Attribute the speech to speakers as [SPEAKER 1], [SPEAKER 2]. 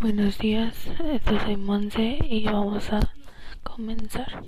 [SPEAKER 1] Buenos días, esto soy Monse y vamos a comenzar.